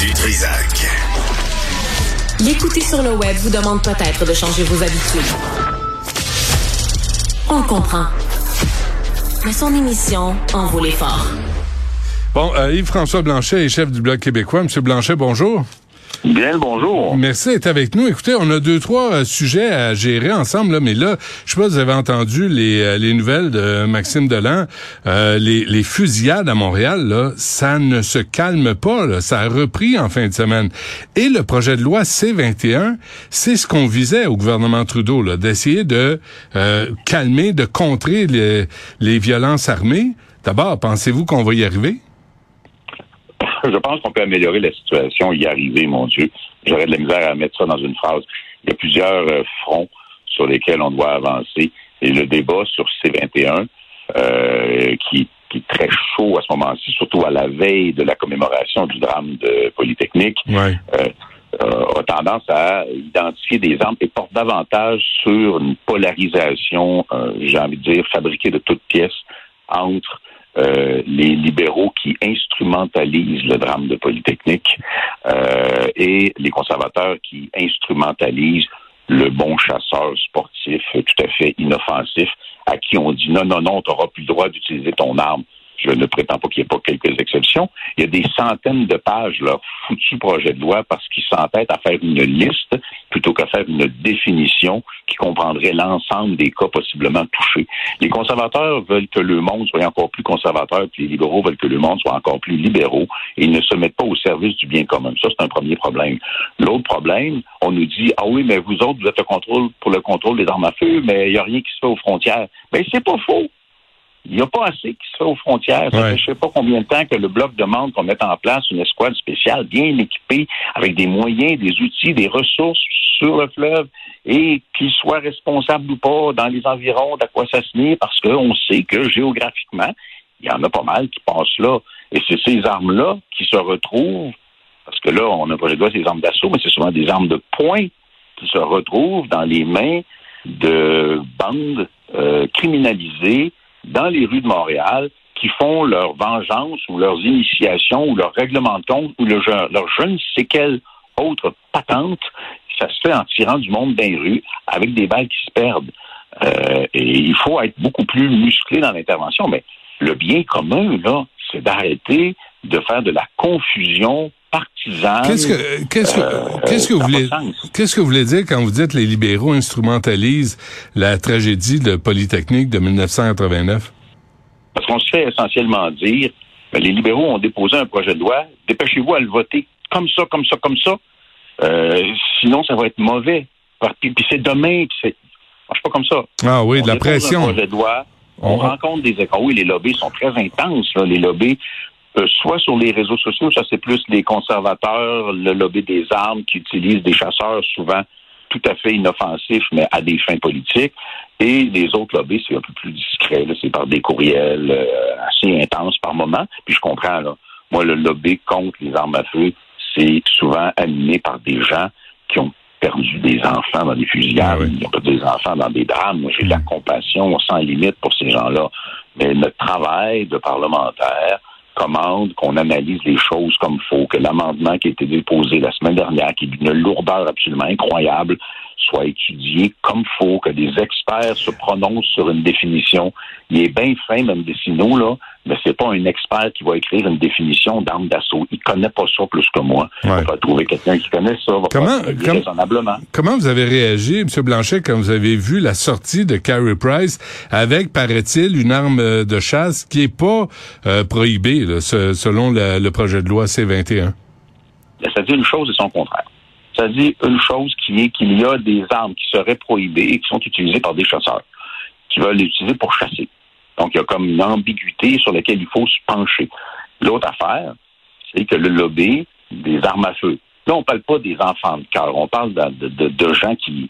du Trisac. L'écouter sur le web vous demande peut-être de changer vos habitudes. On le comprend. Mais son émission en vaut l'effort. Bon, euh, Yves-François Blanchet est chef du Bloc québécois. Monsieur Blanchet, bonjour. Bien bonjour. Merci d'être avec nous. Écoutez, on a deux, trois euh, sujets à gérer ensemble, là, mais là, je sais pas si vous avez entendu les, euh, les nouvelles de Maxime Delan. Euh, les, fusillades à Montréal, là, ça ne se calme pas. Ça a repris en fin de semaine. Et le projet de loi C-21, c'est ce qu'on visait au gouvernement Trudeau, là, d'essayer de calmer, de contrer les, les violences armées. D'abord, pensez-vous qu'on va y arriver? je pense qu'on peut améliorer la situation, y arriver, mon Dieu. J'aurais de la misère à mettre ça dans une phrase. Il y a plusieurs euh, fronts sur lesquels on doit avancer. Et le débat sur C21, euh, qui, est très chaud à ce moment-ci, surtout à la veille de la commémoration du drame de Polytechnique, euh, a tendance à identifier des armes et porte davantage sur une polarisation, j'ai envie de dire, fabriquée de toutes pièces entre euh, les libéraux qui instrumentalisent le drame de Polytechnique euh, et les conservateurs qui instrumentalisent le bon chasseur sportif tout à fait inoffensif à qui on dit non, non, non, tu n'auras plus le droit d'utiliser ton arme. Je ne prétends pas qu'il n'y ait pas quelques exceptions. Il y a des centaines de pages, là, foutu projet de loi, parce qu'ils s'entêtent à faire une liste plutôt qu'à faire une définition qui comprendrait l'ensemble des cas possiblement touchés. Les conservateurs veulent que le monde soit encore plus conservateur, puis les libéraux veulent que le monde soit encore plus libéraux, et ils ne se mettent pas au service du bien commun. Ça, c'est un premier problème. L'autre problème, on nous dit, ah oui, mais vous autres, vous êtes le contrôle pour le contrôle des armes à feu, mais il n'y a rien qui se fait aux frontières. Ben, c'est pas faux. Il n'y a pas assez qui se fait aux frontières. Ça fait je sais pas combien de temps que le Bloc demande qu'on mette en place une escouade spéciale bien équipée avec des moyens, des outils, des ressources sur le fleuve et qu'il soit responsable ou pas dans les environs d'Aquassassiné parce qu'on sait que géographiquement, il y en a pas mal qui passent là. Et c'est ces armes-là qui se retrouvent, parce que là, on n'a pas le droit des armes d'assaut, mais c'est souvent des armes de poing qui se retrouvent dans les mains de bandes euh, criminalisées dans les rues de Montréal qui font leur vengeance ou leurs initiations ou leur règlement ou le, leur je ne sais quelle autre patente. Ça se fait en tirant du monde dans les rues avec des balles qui se perdent. Euh, et il faut être beaucoup plus musclé dans l'intervention. Mais le bien commun, là, c'est d'arrêter de faire de la confusion partisane. Qu'est-ce que qu'est-ce que euh, qu'est-ce que vous voulez qu'est-ce que vous voulez dire quand vous dites les libéraux instrumentalisent la tragédie de Polytechnique de 1989 Parce qu'on se fait essentiellement dire ben, les libéraux ont déposé un projet de loi, dépêchez-vous à le voter comme ça, comme ça, comme ça. Euh, sinon, ça va être mauvais. Puis, c'est demain, puis c'est. Marche pas comme ça. Ah oui, de la pression. Un projet de loi, on, rencontre des écoles. Oui, les lobbies sont très intenses. Là. Les lobbies euh, soit sur les réseaux sociaux, ça c'est plus les conservateurs, le lobby des armes qui utilisent des chasseurs souvent tout à fait inoffensifs, mais à des fins politiques. Et les autres lobbies, c'est un peu plus discret. C'est par des courriels euh, assez intenses par moment. Puis je comprends, là. Moi, le lobby contre les armes à feu, c'est souvent animé par des gens qui ont perdu des enfants dans des fusillades, ah qui ont perdu des enfants dans des drames. Moi, j'ai de la mm. compassion sans limite pour ces gens-là. Mais notre travail de parlementaire, commande qu'on analyse les choses comme faut, que l'amendement qui a été déposé la semaine dernière, qui est d'une lourdeur absolument incroyable, soit étudié comme faut, que des experts se prononcent sur une définition. Il est bien fin, même Dessino, là, mais c'est pas un expert qui va écrire une définition d'arme d'assaut. Il connaît pas ça plus que moi. On va trouver quelqu'un qui connaît ça, va comment, raisonnablement. Comment vous avez réagi, M. Blanchet, quand vous avez vu la sortie de Carey Price avec, paraît-il, une arme de chasse qui est pas euh, prohibée, selon le projet de loi C-21? Ça dit une chose et son contraire. Ça dit une chose qui est qu'il y a des armes qui seraient prohibées et qui sont utilisées par des chasseurs qui veulent les utiliser pour chasser. Donc, il y a comme une ambiguïté sur laquelle il faut se pencher. L'autre affaire, c'est que le lobby des armes à feu. Là, on parle pas des enfants de cœur. On parle de, de, de gens qui,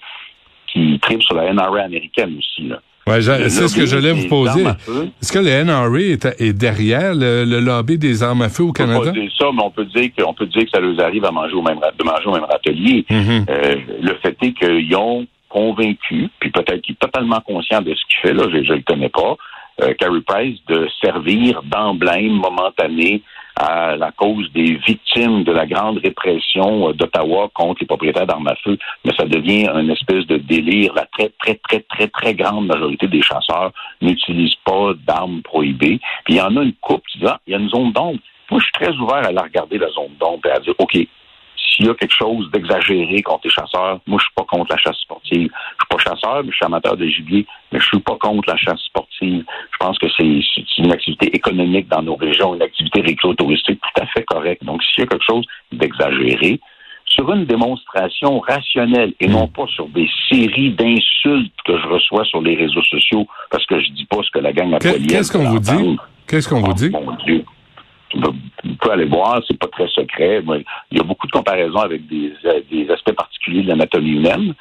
qui tripent sur la NRA américaine aussi. Là. Ouais, c'est ce que j'allais vous poser. Est-ce que le NRA est, derrière le, lobby des armes à feu au Canada? On peut dire ça, mais on peut dire que, peut dire que ça leur arrive à manger au même, de manger au même râtelier. Mm-hmm. Euh, le fait est qu'ils ont convaincu, puis peut-être qu'il est totalement conscient de ce qu'il fait, là, je ne le connais pas, euh, Carey Price, de servir d'emblème momentané à la cause des victimes de la grande répression d'Ottawa contre les propriétaires d'armes à feu, mais ça devient une espèce de délire. La très, très, très, très, très grande majorité des chasseurs n'utilisent pas d'armes prohibées. Puis il y en a une coupe qui dit, ah, il y a une zone d'ombre. Moi, je suis très ouvert à la regarder, la zone d'ombre, et à dire, OK, s'il y a quelque chose d'exagéré contre les chasseurs, moi, je suis pas contre la chasse sportive. Je suis pas chasseur, mais je suis amateur de gibier, mais je suis pas contre la chasse sportive. Je pense que c'est une activité économique dans nos régions, une activité récréo-touristique tout à fait correcte. Donc, s'il y a quelque chose d'exagéré, sur une démonstration rationnelle et non pas sur des séries d'insultes que je reçois sur les réseaux sociaux parce que je dis pas ce que la gang a Qu'est-ce qu'on vous dit? Qu'est-ce qu'on vous dit? Mon Dieu on peut aller voir, c'est pas très secret. il y a beaucoup de comparaisons avec des, des aspects particuliers de l'anatomie humaine.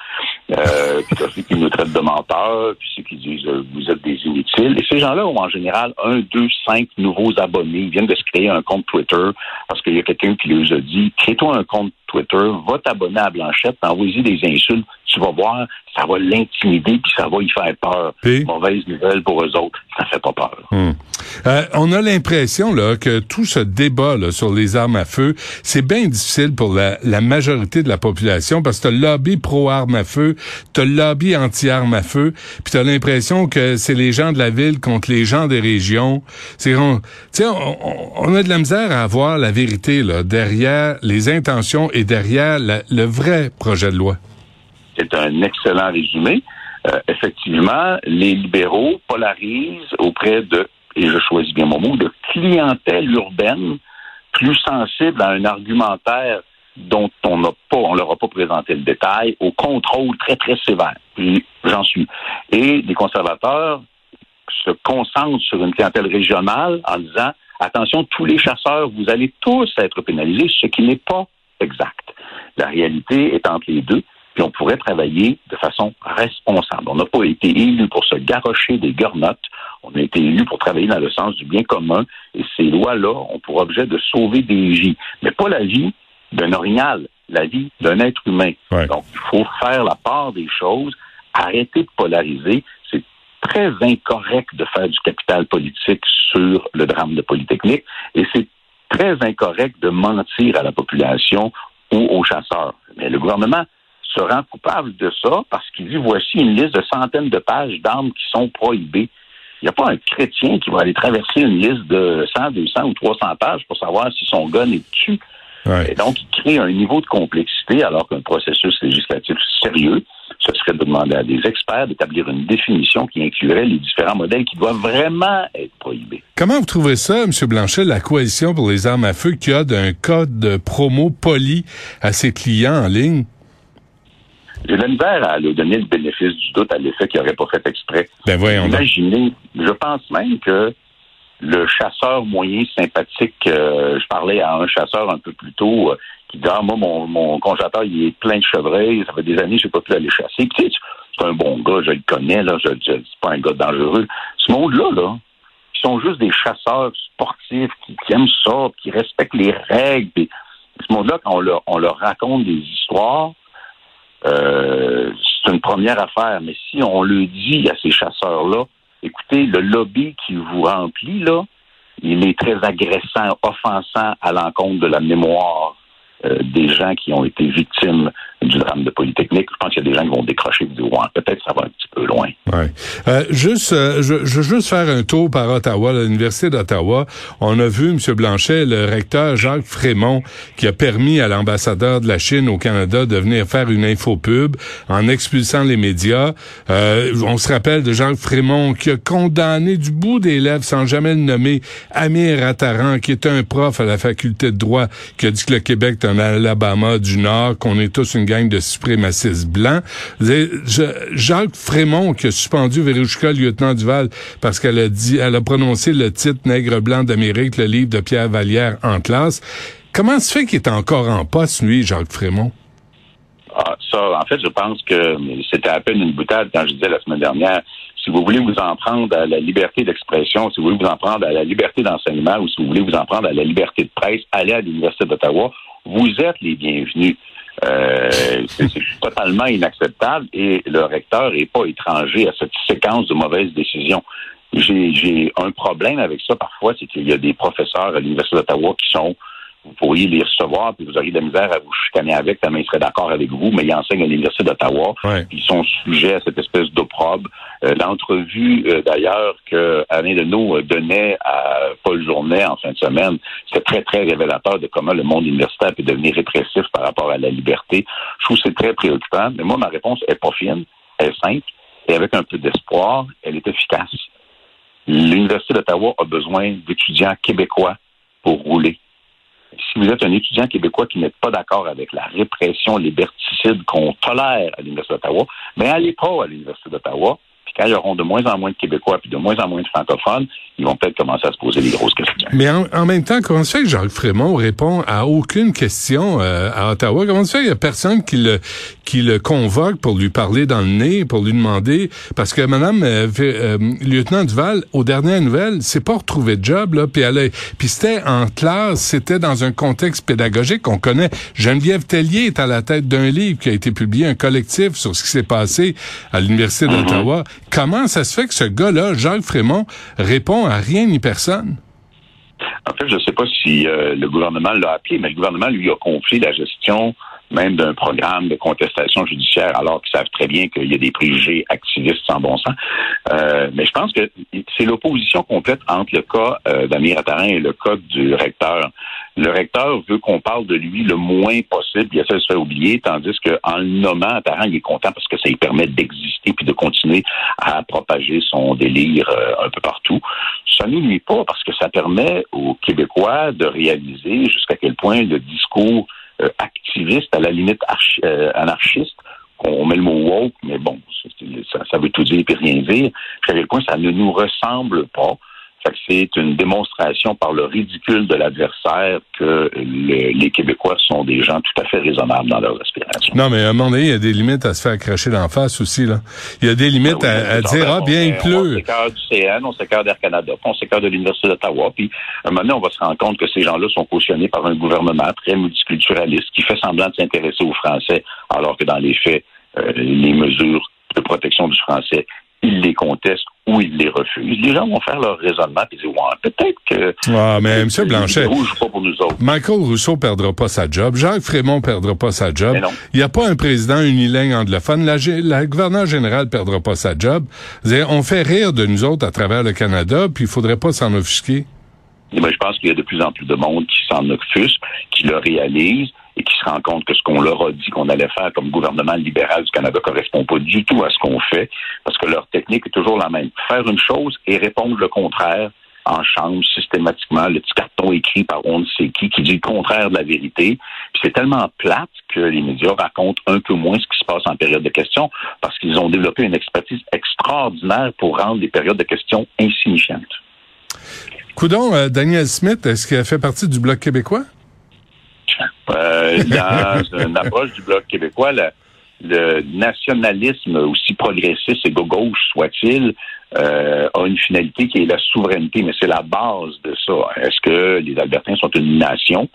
Euh, puis ceux qui nous traitent de menteurs, puis ceux qui disent euh, vous êtes des inutiles. Et ces gens-là ont en général un, deux, cinq nouveaux abonnés. Ils viennent de se créer un compte Twitter parce qu'il y a quelqu'un qui leur a dit crée-toi un compte Twitter, va t'abonner à Blanchette, envoie-y des insultes, tu vas voir, ça va l'intimider puis ça va y faire peur. Mauvaise nouvelle pour eux autres, ça fait pas peur. Hmm. Euh, on a l'impression là que tout ce débat là, sur les armes à feu, c'est bien difficile pour la, la, majorité de la population parce que t'as le lobby pro-armes à feu, t'as le lobby anti-armes à feu, puis t'as l'impression que c'est les gens de la ville contre les gens des régions. C'est on, on, on a de la misère à avoir la vérité là derrière les intentions et derrière le vrai projet de loi. C'est un excellent résumé. Euh, effectivement, les libéraux polarisent auprès de, et je choisis bien mon mot, de clientèle urbaine plus sensible à un argumentaire dont on n'a pas, on leur a pas présenté le détail, au contrôle très, très sévère. Puis j'en suis. Et les conservateurs se concentrent sur une clientèle régionale en disant attention, tous les chasseurs, vous allez tous être pénalisés, ce qui n'est pas exact. La réalité est entre les deux, puis on pourrait travailler de façon responsable. On n'a pas été élu pour se garrocher des gornottes, on a été élu pour travailler dans le sens du bien commun, et ces lois-là ont pour objet de sauver des vies, mais pas la vie d'un orignal, la vie d'un être humain. Donc, il faut faire la part des choses, arrêter de polariser. C'est très incorrect de faire du capital politique sur le drame de Polytechnique, et c'est très incorrect de mentir à la population ou aux chasseurs. Mais le gouvernement se rend coupable de ça parce qu'il dit voici une liste de centaines de pages d'armes qui sont prohibées. Il n'y a pas un chrétien qui va aller traverser une liste de 100, 200 ou 300 pages pour savoir si son gun est dessus. Et donc, il crée un niveau de complexité alors qu'un processus législatif sérieux, ce serait de demander à des experts d'établir une définition qui inclurait les différents modèles qui doivent vraiment être prohibés. Comment vous trouvez ça, M. Blanchet, la coalition pour les armes à feu qui a d'un code de promo poli à ses clients en ligne? J'ai la misère à lui donner le bénéfice du doute à l'effet qu'il n'aurait pas fait exprès. Ben voyons Imaginez, je pense même que le chasseur moyen sympathique, euh, je parlais à un chasseur un peu plus tôt euh, qui dit ah, moi mon, mon congélateur il est plein de chevreuils, ça fait des années que j'ai pas pu aller chasser. Puis, c'est un bon gars, je le connais là, je, je c'est pas un gars dangereux. Ce monde-là là, ils sont juste des chasseurs sportifs qui, aiment ça, qui respectent les règles. ce monde-là, quand on leur, on leur raconte des histoires, euh, c'est une première affaire. Mais si on le dit à ces chasseurs-là, écoutez, le lobby qui vous remplit, là, il est très agressant, offensant à l'encontre de la mémoire euh, des gens qui ont été victimes du drame de Polytechnique. Je pense qu'il y a des gens qui vont décrocher dire ouais, peut-être ça va un petit peu loin. Ouais. Euh, juste, euh, je, je, veux juste faire un tour par Ottawa, l'université d'Ottawa. On a vu M. Blanchet, le recteur Jacques Frémont, qui a permis à l'ambassadeur de la Chine au Canada de venir faire une infopub en expulsant les médias. Euh, on se rappelle de Jacques Frémont qui a condamné du bout des lèvres, sans jamais le nommer, Amir Attaran, qui est un prof à la faculté de droit, qui a dit que le Québec est un Alabama du Nord, qu'on est tous une de suprémacistes blancs. Jacques Frémont, qui a suspendu Verouchka, lieutenant Duval, parce qu'elle a dit, elle a prononcé le titre Nègre blanc d'Amérique, le livre de Pierre Vallière en classe. Comment se fait qu'il est encore en poste, lui, Jacques Frémont? Ah, ça, en fait, je pense que c'était à peine une boutade quand je disais la semaine dernière, si vous voulez vous en prendre à la liberté d'expression, si vous voulez vous en prendre à la liberté d'enseignement ou si vous voulez vous en prendre à la liberté de presse, allez à l'Université d'Ottawa. Vous êtes les bienvenus. Euh, c'est totalement inacceptable et le recteur n'est pas étranger à cette séquence de mauvaises décisions. j'ai un problème avec ça parfois, c'est qu'il y a des professeurs à l'Université d'Ottawa qui sont vous pourriez les recevoir, puis vous auriez de la misère à vous chicaner avec, tellement ils seraient d'accord avec vous, mais ils enseignent à l'Université d'Ottawa, ils sont sujets à cette espèce d'opprobre. Euh, l'entrevue, euh, d'ailleurs, que Alain Deneau donnait à Paul Journet en fin de semaine, c'est très, très révélateur de comment le monde universitaire peut devenir répressif par rapport à la liberté. Je trouve que c'est très préoccupant, mais moi, ma réponse est pas fine, elle est simple, et avec un peu d'espoir, elle est efficace. L'Université d'Ottawa a besoin d'étudiants québécois pour rouler. Si vous êtes un étudiant québécois qui n'est pas d'accord avec la répression liberticide qu'on tolère à l'Université d'Ottawa, mais allez pas à l'Université d'Ottawa, quand ils auront de moins en moins de Québécois puis de moins en moins de francophones, ils vont peut-être commencer à se poser des grosses questions. Mais en, même temps, comment se fait que Jacques Frémont répond à aucune question euh, à Ottawa? Comment se fait qu'il n'y a personne qui le, qui le convoque pour lui parler dans le nez, pour lui demander? Parce que Madame euh, euh, Lieutenant Duval, aux dernières nouvelles, c'est pas retrouvé de job, là, puis elle puis c'était en classe, c'était dans un contexte pédagogique qu'on connaît. Geneviève Tellier est à la tête d'un livre qui a été publié, un collectif sur ce qui s'est passé à l'Université mm-hmm. d'Ottawa. Comment ça se fait que ce gars-là, Jacques Frémont, répond à rien ni personne? En fait, je ne sais pas si euh, le gouvernement l'a appelé, mais le gouvernement lui a confié la gestion même d'un programme de contestation judiciaire, alors qu'ils savent très bien qu'il y a des préjugés activistes sans bon sens. Euh, mais je pense que c'est l'opposition complète entre le cas euh, d'Amir Attarin et le cas du recteur. Le recteur veut qu'on parle de lui le moins possible, il essaie de se faire oublier, tandis qu'en le nommant Attarin, il est content parce que ça lui permet d'exister puis de continuer à propager son délire euh, un peu partout. Ça nous nuit pas parce que ça permet aux Québécois de réaliser jusqu'à quel point le discours activiste, à la limite euh, anarchiste. On met le mot woke, mais bon, ça, veut tout dire et rien dire. À quel point ça ne nous ressemble pas c'est une démonstration par le ridicule de l'adversaire que les Québécois sont des gens tout à fait raisonnables dans leur respiration. Non, mais à un moment donné, il y a des limites à se faire cracher d'en face aussi. Là. Il y a des limites ben à, dire, ah, bien, il pleut. On s'écarte du CN, on s'écarte d'Air Canada, on s'écarte de l'Université d'Ottawa. Puis, à un moment donné, on va se rendre compte que ces gens-là sont cautionnés par un gouvernement très multiculturaliste qui fait semblant de s'intéresser aux Français, alors que dans les faits, euh, les mesures de protection du français ils les contestent ou ils les refusent. Les gens vont faire leur raisonnement et dire ouais, peut-être que. Ah, mais M. Blanchet. Pas pour nous autres. Michael Rousseau perdra pas sa job. Jacques Frémont perdra pas sa job. Il n'y a pas un président unilingue anglophone. La, la gouverneure générale perdra pas sa job. On fait rire de nous autres à travers le Canada, puis il faudrait pas s'en offusquer. Mais je pense qu'il y a de plus en plus de monde qui s'en offusque, qui le réalise et qui se rend compte que ce qu'on leur a dit qu'on allait faire comme gouvernement libéral du Canada correspond pas du tout à ce qu'on fait, parce que leur technique est toujours la même. Faire une chose et répondre le contraire en chambre systématiquement le petit carton écrit par on ne sait qui qui dit le contraire de la vérité. Puis c'est tellement plate que les médias racontent un peu moins ce qui se passe en période de questions parce qu'ils ont développé une expertise extraordinaire pour rendre les périodes de questions insignifiantes. Coudon, euh, Daniel Smith, est-ce qu'il a fait partie du Bloc québécois? Euh, dans une approche du Bloc québécois, le, nationalisme, aussi progressiste et gauche soit-il, euh, a une finalité qui est la souveraineté, mais c'est la base de ça. Est-ce que les Albertains sont une nation?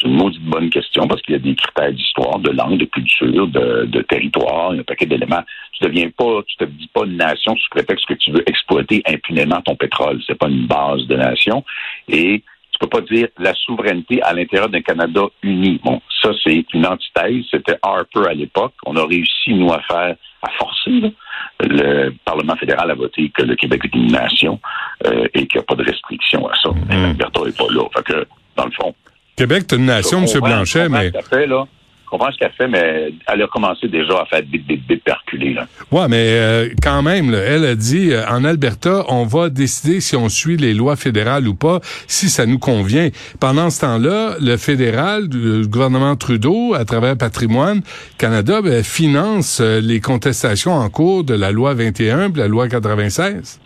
C'est une maudite bonne question parce qu'il y a des critères d'histoire, de langue, de culture, de, de territoire, un paquet d'éléments. Tu deviens pas, tu te dis pas une nation sous prétexte que tu veux exploiter impunément ton pétrole. C'est pas une base de nation. Et peux pas dire la souveraineté à l'intérieur d'un Canada uni. Bon, ça, c'est une antithèse. C'était Harper à l'époque. On a réussi, nous, à faire, à forcer le Parlement fédéral à voter que le Québec est une nation euh, et qu'il n'y a pas de restriction à ça. Mmh. L'Alberta n'est pas là. Fait que, dans le fond, Québec, c'est une nation, M. Blanchet, mais. Fait, là. Je comprends ce qu'elle fait, mais elle a commencé déjà à faire bip, bip, bip, perculer. Là. Ouais, mais euh, quand même, elle a dit, euh, en Alberta, on va décider si on suit les lois fédérales ou pas, si ça nous convient. Pendant ce temps-là, le fédéral, le gouvernement Trudeau, à travers Patrimoine Canada, ben, finance euh, les contestations en cours de la loi 21 et la loi 96.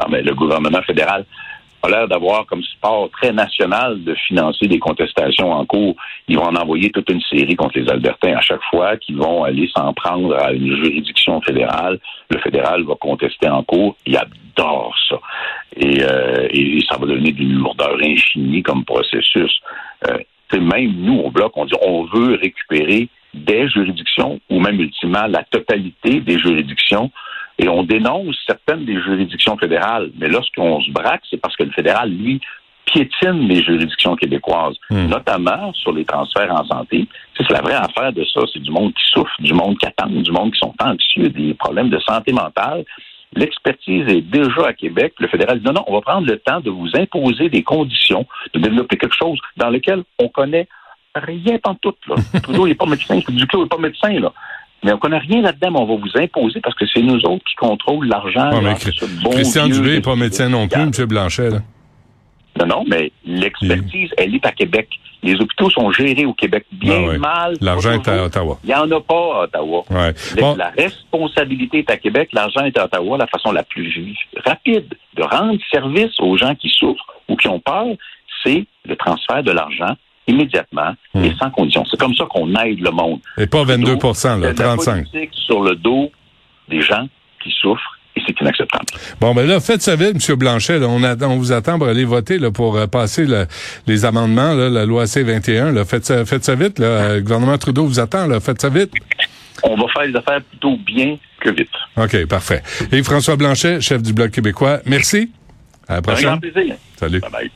Non, mais le gouvernement fédéral a l'air d'avoir comme sport très national de financer des contestations en cours. Ils vont en envoyer toute une série contre les Albertains à chaque fois qu'ils vont aller s'en prendre à une juridiction fédérale. Le fédéral va contester en cours. Il adore ça. Et, euh, et ça va donner d'une lourdeur infinie comme processus. Euh, même nous, au Bloc, on dit on veut récupérer des juridictions ou même ultimement la totalité des juridictions Et on dénonce certaines des juridictions fédérales. Mais lorsqu'on se braque, c'est parce que le fédéral, lui, piétine les juridictions québécoises, hmm. notamment sur les transferts en santé. C'est la vraie affaire de ça. C'est du monde qui souffre, du monde qui attend, du monde qui sont anxieux, des problèmes de santé mentale. L'expertise est déjà à Québec. Le fédéral dit non, non, on va prendre le temps de vous imposer des conditions, de développer quelque chose dans lequel on connaît rien en tout. Là. Trudeau n'est pas médecin, Duclos n'est pas médecin. Là. Mais on connaît rien là-dedans, mais on va vous imposer parce que c'est nous autres qui contrôlent l'argent. Christian Dubé n'est pas médecin non plus, M. Blanchet. Là. Non, non, mais l'expertise, elle est à Québec. Les hôpitaux sont gérés au Québec bien ah mal. L'argent est à Ottawa. Il n'y en a pas à Ottawa. Ouais. La responsabilité est à Québec, l'argent est à Ottawa. La façon la plus rapide de rendre service aux gens qui souffrent ou qui ont peur, c'est le transfert de l'argent immédiatement et hmm. sans condition. C'est comme ça qu'on aide le monde. Et pas 22 là, 35 sur le dos des gens qui souffrent c'est inacceptable. Bon, ben là, faites ça vite, M. Blanchet. on, on vous attend pour aller voter là, pour euh, passer les amendements, la loi C-21. Là. Faites, ça, faites ça vite. Là. Le gouvernement Trudeau vous attend. Là. Faites ça vite. On va faire les affaires plutôt bien que vite. OK, parfait. Et François Blanchet, chef du Bloc québécois, merci. À la prochaine. Avec grand plaisir. Salut. Bye bye.